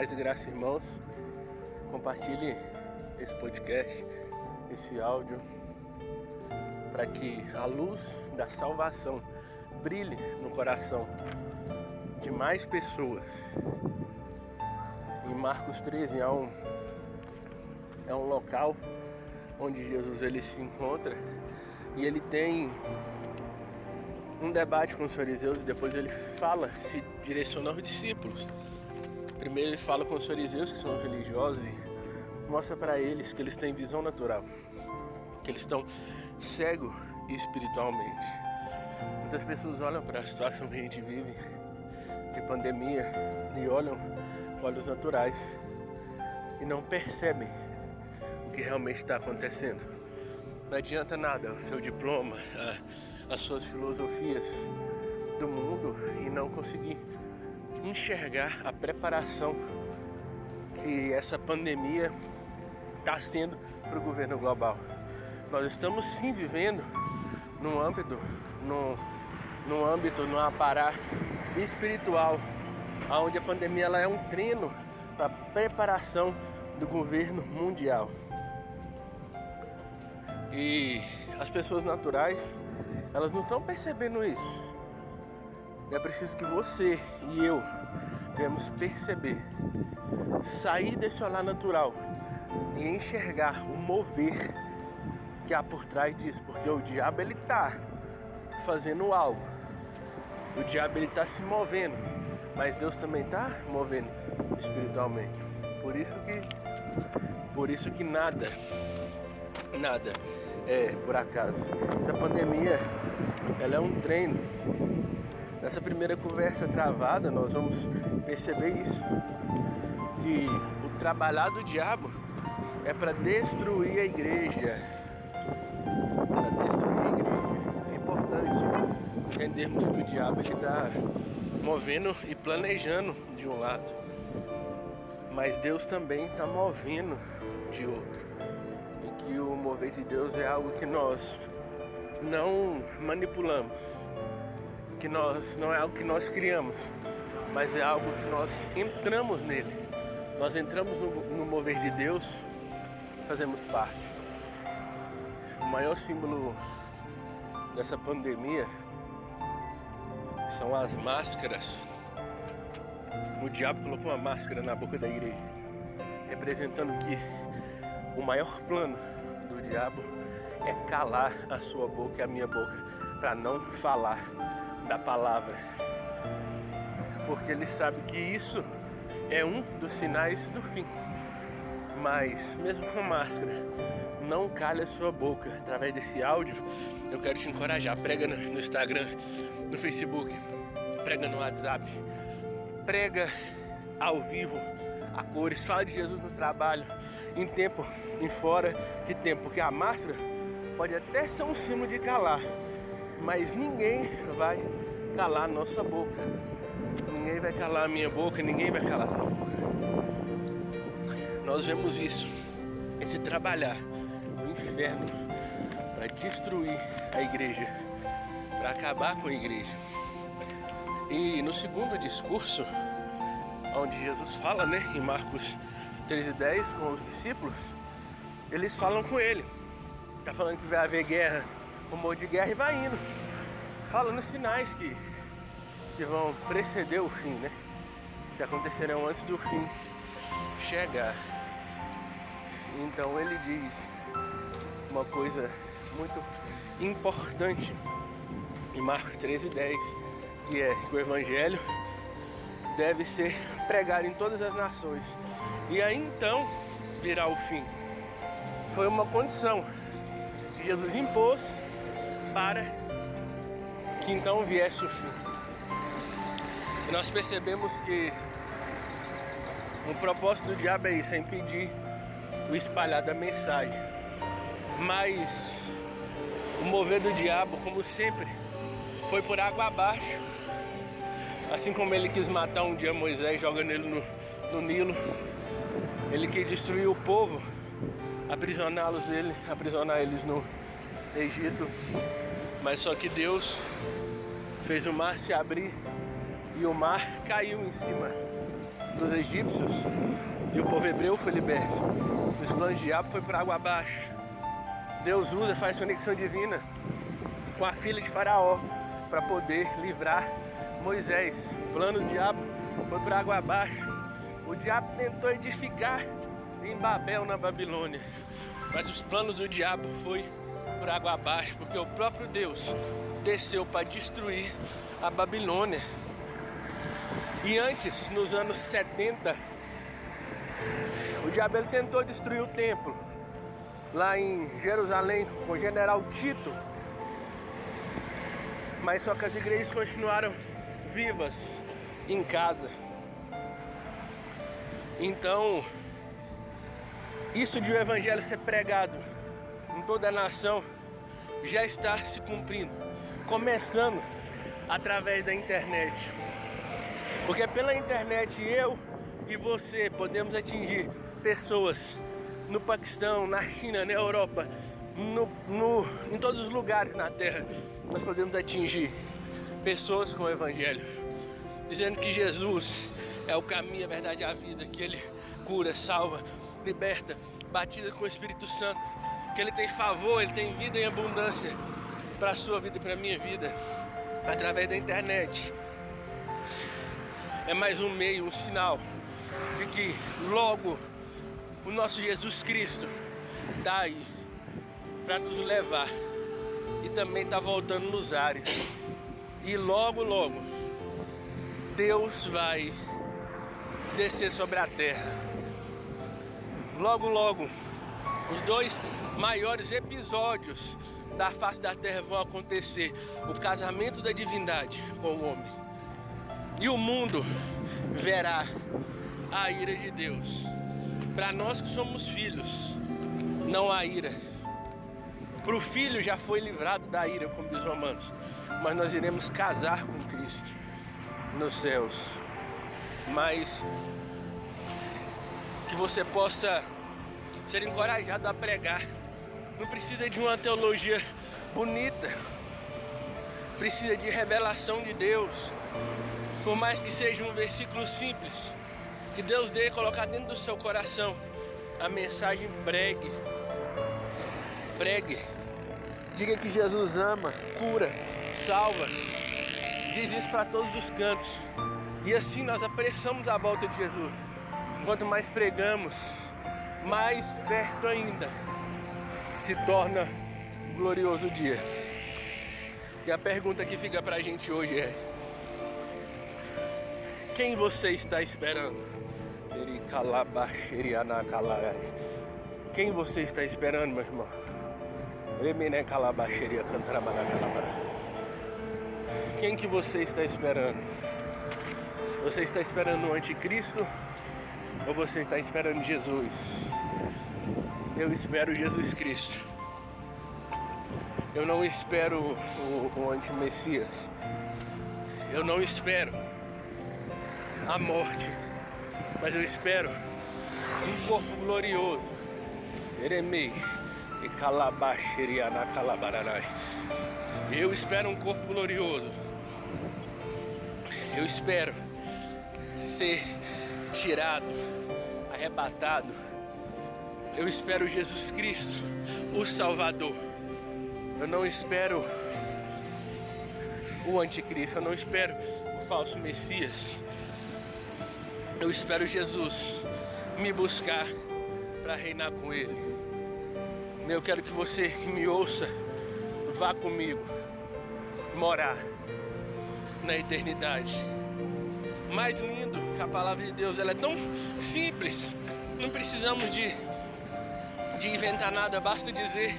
Paz e graça, irmãos. Compartilhe esse podcast, esse áudio, para que a luz da salvação brilhe no coração de mais pessoas. Em Marcos 13 há um, é um local onde Jesus ele se encontra e ele tem um debate com os fariseus e depois ele fala, se direciona aos discípulos. Primeiro ele fala com os fariseus, que são religiosos, e mostra para eles que eles têm visão natural, que eles estão cegos espiritualmente. Muitas pessoas olham para a situação que a gente vive, de pandemia, e olham com olhos naturais e não percebem o que realmente está acontecendo. Não adianta nada o seu diploma, a, as suas filosofias do mundo e não conseguir enxergar a preparação que essa pandemia está sendo para o governo global. Nós estamos sim vivendo num âmbito, num, num âmbito, num aparato espiritual, onde a pandemia ela é um treino para a preparação do governo mundial. E as pessoas naturais, elas não estão percebendo isso. É preciso que você e eu devemos perceber, sair desse olhar natural e enxergar o mover que há por trás disso, porque o diabo ele tá fazendo algo. O diabo ele tá se movendo, mas Deus também tá movendo espiritualmente. Por isso que por isso que nada nada é por acaso. Essa pandemia ela é um treino Nessa primeira conversa travada, nós vamos perceber isso: que o trabalhar do diabo é para destruir a igreja. Para destruir a igreja. É importante entendermos que o diabo está movendo e planejando de um lado, mas Deus também está movendo de outro. E que o mover de Deus é algo que nós não manipulamos que nós não é algo que nós criamos, mas é algo que nós entramos nele. Nós entramos no, no mover de Deus, fazemos parte. O maior símbolo dessa pandemia são as máscaras. O diabo colocou uma máscara na boca da igreja, representando que o maior plano do diabo é calar a sua boca e a minha boca para não falar da palavra. Porque ele sabe que isso é um dos sinais do fim. Mas, mesmo com máscara, não calhe a sua boca. Através desse áudio, eu quero te encorajar. Prega no Instagram, no Facebook, prega no WhatsApp, prega ao vivo, a cores. Fala de Jesus no trabalho, em tempo, em fora de tempo. Porque a máscara pode até ser um símbolo de calar, mas ninguém vai calar nossa boca. Ninguém vai calar a minha boca, ninguém vai calar sua boca. Nós vemos isso, esse trabalhar no inferno para destruir a igreja, para acabar com a igreja. E no segundo discurso, onde Jesus fala, né, em Marcos 13:10 com os discípulos, eles falam com ele. Tá falando que vai haver guerra, rumor de guerra e vai indo falando sinais que, que vão preceder o fim, né? Que acontecerão antes do fim chegar. Então ele diz uma coisa muito importante em Marcos 13:10, que é que o evangelho deve ser pregado em todas as nações. E aí então virá o fim. Foi uma condição que Jesus impôs para que então viesse o fim. Nós percebemos que o propósito do diabo é isso, é impedir o espalhar da mensagem. Mas o mover do diabo, como sempre, foi por água abaixo. Assim como ele quis matar um dia Moisés jogando ele no, no Nilo, ele quis destruir o povo, aprisioná-los ele, aprisionar eles no Egito. Mas só que Deus fez o mar se abrir e o mar caiu em cima dos egípcios e o povo hebreu foi liberto. Os planos do diabo foi por água abaixo. Deus usa, faz conexão divina com a filha de Faraó para poder livrar Moisés. O plano do diabo foi por água abaixo. O diabo tentou edificar em Babel, na Babilônia. Mas os planos do diabo foi por água abaixo, porque o próprio Deus desceu para destruir a Babilônia. E antes, nos anos 70, o diabo ele tentou destruir o templo lá em Jerusalém com o general Tito. Mas só que as igrejas continuaram vivas em casa. Então, isso de o evangelho ser pregado em toda a nação já está se cumprindo, começando através da internet. Porque pela internet eu e você podemos atingir pessoas no Paquistão, na China, na Europa, no, no, em todos os lugares na Terra. Nós podemos atingir pessoas com o Evangelho, dizendo que Jesus é o caminho, a verdade e a vida, que Ele cura, salva, liberta, batida com o Espírito Santo, que Ele tem favor, Ele tem vida em abundância para a sua vida e para a minha vida, através da internet. É mais um meio, um sinal de que logo o nosso Jesus Cristo está aí para nos levar e também está voltando nos ares. E logo, logo, Deus vai descer sobre a terra. Logo, logo, os dois maiores episódios da face da terra vão acontecer: o casamento da divindade com o homem. E o mundo verá a ira de Deus. Para nós que somos filhos, não há ira. Para o filho já foi livrado da ira, como diz Romanos. Mas nós iremos casar com Cristo nos céus. Mas que você possa ser encorajado a pregar. Não precisa de uma teologia bonita. Precisa de revelação de Deus. Por mais que seja um versículo simples, que Deus dê colocar dentro do seu coração a mensagem pregue. Pregue. Diga que Jesus ama, cura, salva. Diz isso para todos os cantos. E assim nós apressamos a volta de Jesus. Quanto mais pregamos, mais perto ainda se torna um glorioso dia. E a pergunta que fica para a gente hoje é: quem você está esperando? Quem você está esperando, meu irmão? Quem que você está esperando? Você está esperando o anticristo ou você está esperando Jesus? Eu espero Jesus Cristo. Eu não espero o, o anti-messias. Eu não espero a morte mas eu espero um corpo glorioso. Eremei e calabaxeriana calabaranai. Eu espero um corpo glorioso. Eu espero ser tirado, arrebatado. Eu espero Jesus Cristo, o Salvador. Eu não espero o anticristo, eu não espero o falso Messias. Eu espero Jesus me buscar para reinar com Ele. Eu quero que você que me ouça, vá comigo morar na eternidade. Mais lindo que a palavra de Deus, ela é tão simples. Não precisamos de, de inventar nada, basta dizer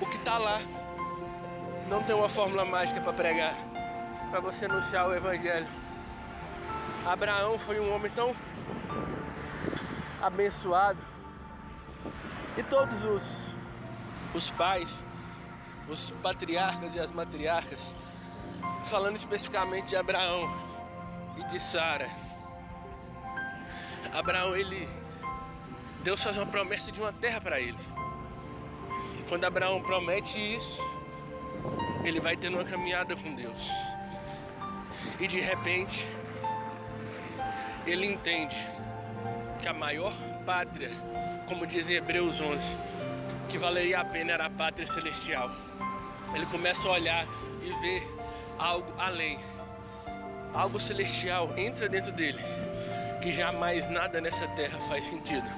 o que está lá. Não tem uma fórmula mágica para pregar, para você anunciar o Evangelho. Abraão foi um homem tão abençoado. E todos os, os pais, os patriarcas e as matriarcas, falando especificamente de Abraão e de Sara. Abraão, ele Deus faz uma promessa de uma terra para ele. E quando Abraão promete isso, ele vai tendo uma caminhada com Deus. E de repente, ele entende que a maior pátria, como diz em Hebreus 11, que valeria a pena era a pátria celestial. Ele começa a olhar e ver algo além, algo celestial entra dentro dele, que jamais nada nessa terra faz sentido.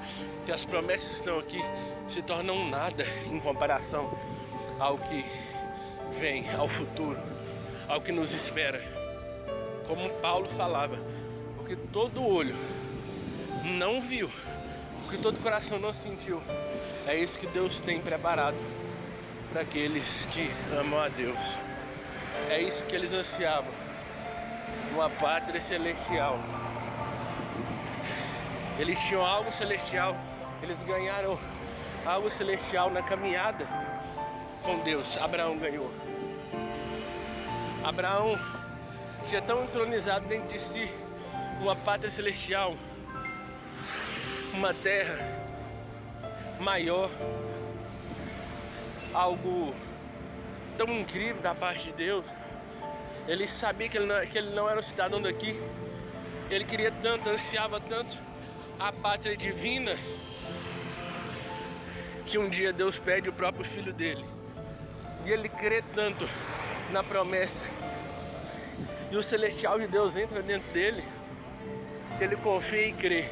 Que as promessas que estão aqui se tornam nada em comparação ao que vem, ao futuro, ao que nos espera. Como Paulo falava, que todo olho não viu, o que todo coração não sentiu, é isso que Deus tem preparado para aqueles que amam a Deus. É isso que eles ansiavam, uma pátria celestial. Eles tinham algo celestial, eles ganharam algo celestial na caminhada com Deus. Abraão ganhou. Abraão tinha tão entronizado dentro de si uma pátria celestial, uma terra maior, algo tão incrível da parte de Deus. Ele sabia que ele não, que ele não era um cidadão daqui. Ele queria tanto, ansiava tanto a pátria divina que um dia Deus pede o próprio filho dele. E ele crê tanto na promessa. E o celestial de Deus entra dentro dele que ele confia e crê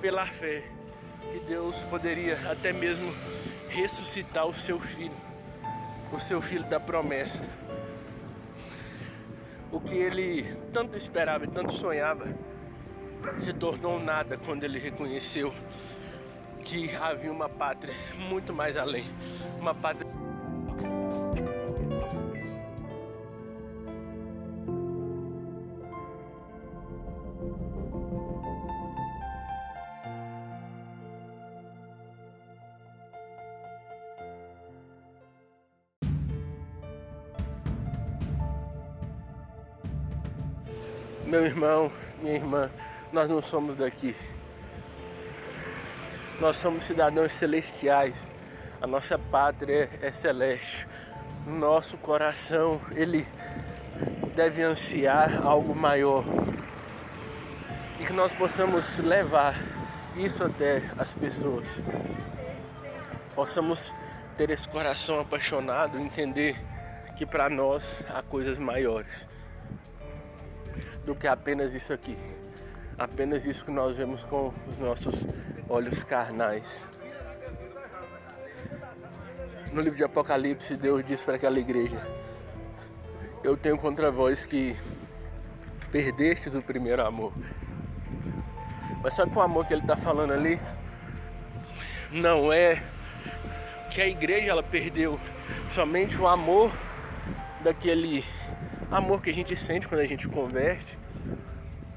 pela fé que Deus poderia até mesmo ressuscitar o seu filho, o seu filho da promessa. O que ele tanto esperava e tanto sonhava se tornou nada quando ele reconheceu que havia uma pátria muito mais além, uma pátria Meu irmão, minha irmã, nós não somos daqui. Nós somos cidadãos celestiais. A nossa pátria é celeste. Nosso coração, ele deve ansiar algo maior. E que nós possamos levar isso até as pessoas. Possamos ter esse coração apaixonado, entender que para nós há coisas maiores do que apenas isso aqui. Apenas isso que nós vemos com os nossos olhos carnais. No livro de Apocalipse, Deus diz para aquela igreja: Eu tenho contra vós que perdestes o primeiro amor. Mas sabe que o amor que ele está falando ali não é que a igreja ela perdeu somente o amor daquele amor que a gente sente quando a gente converte,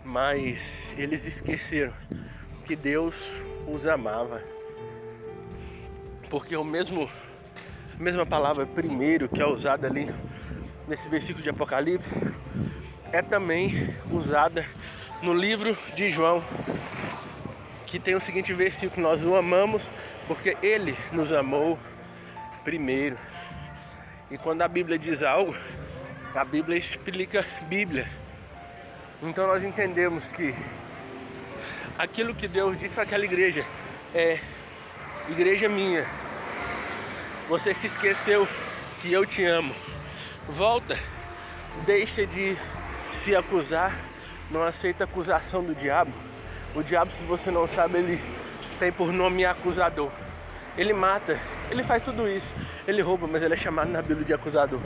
mas eles esqueceram que Deus os amava. Porque o mesmo a mesma palavra primeiro que é usada ali nesse versículo de Apocalipse é também usada no livro de João, que tem o seguinte versículo: Nós o amamos porque ele nos amou primeiro. E quando a Bíblia diz algo, a Bíblia explica Bíblia. Então nós entendemos que aquilo que Deus disse para aquela igreja é igreja minha. Você se esqueceu que eu te amo. Volta, deixa de se acusar, não aceita acusação do diabo. O diabo, se você não sabe, ele tem por nome acusador. Ele mata, ele faz tudo isso. Ele rouba, mas ele é chamado na Bíblia de acusador.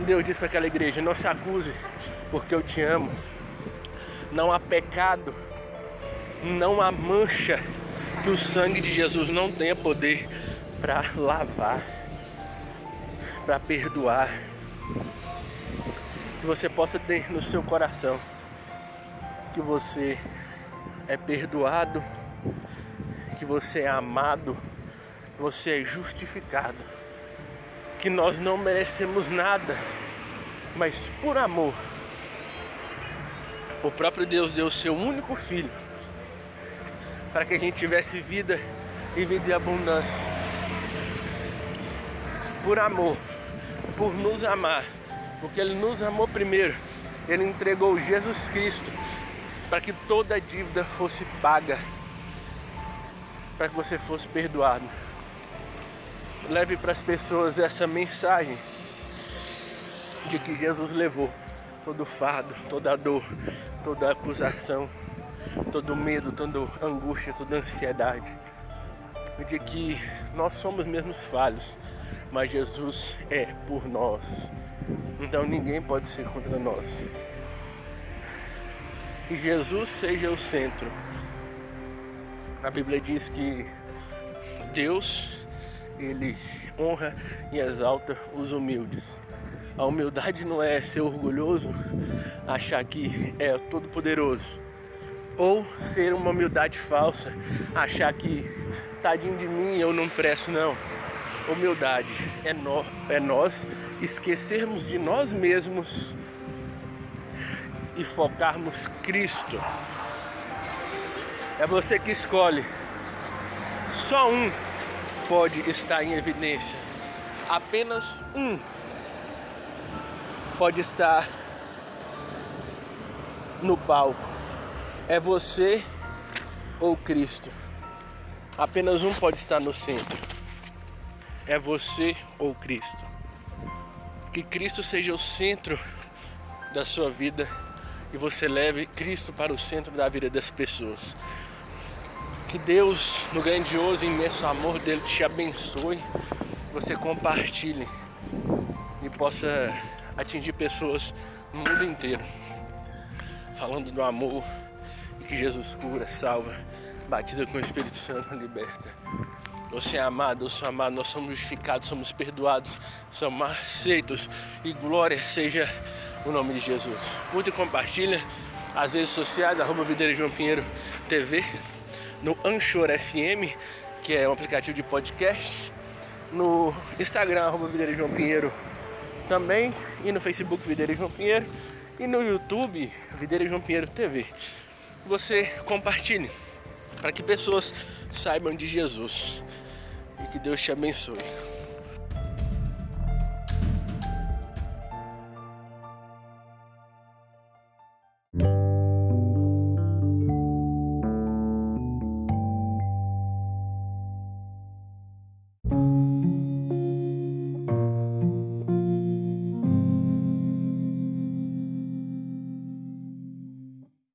Deus disse para aquela igreja: Não se acuse, porque eu te amo. Não há pecado, não há mancha do sangue de Jesus. Não tenha poder para lavar, para perdoar. Que você possa ter no seu coração que você é perdoado, que você é amado, que você é justificado que nós não merecemos nada, mas por amor, o próprio Deus deu o seu único filho para que a gente tivesse vida e vida em abundância. Por amor, por nos amar, porque Ele nos amou primeiro, Ele entregou Jesus Cristo para que toda a dívida fosse paga, para que você fosse perdoado. Leve para as pessoas essa mensagem de que Jesus levou todo fardo, toda dor, toda acusação, todo medo, toda angústia, toda ansiedade. De que nós somos mesmos falhos, mas Jesus é por nós. Então ninguém pode ser contra nós. Que Jesus seja o centro. A Bíblia diz que Deus, ele honra e exalta os humildes. A humildade não é ser orgulhoso, achar que é todo poderoso, ou ser uma humildade falsa, achar que tadinho de mim eu não presto não. Humildade é, no, é nós esquecermos de nós mesmos e focarmos Cristo. É você que escolhe. Só um pode estar em evidência. Apenas um pode estar no palco. É você ou Cristo. Apenas um pode estar no centro. É você ou Cristo. Que Cristo seja o centro da sua vida e você leve Cristo para o centro da vida das pessoas. Que Deus, no grandioso e imenso amor dele, te abençoe, você compartilhe e possa atingir pessoas no mundo inteiro, falando do amor e que Jesus cura, salva, batida com o Espírito Santo, liberta. Você é amado, eu sou amado, nós somos justificados, somos perdoados, somos aceitos e glória seja o nome de Jesus. Curta e compartilha as redes sociais, arroba Videira João Pinheiro TV, no Anchor FM, que é um aplicativo de podcast, no Instagram, arroba Videira João Pinheiro também, e no Facebook Videira João Pinheiro, e no YouTube Videira João Pinheiro TV. Você compartilhe para que pessoas saibam de Jesus e que Deus te abençoe.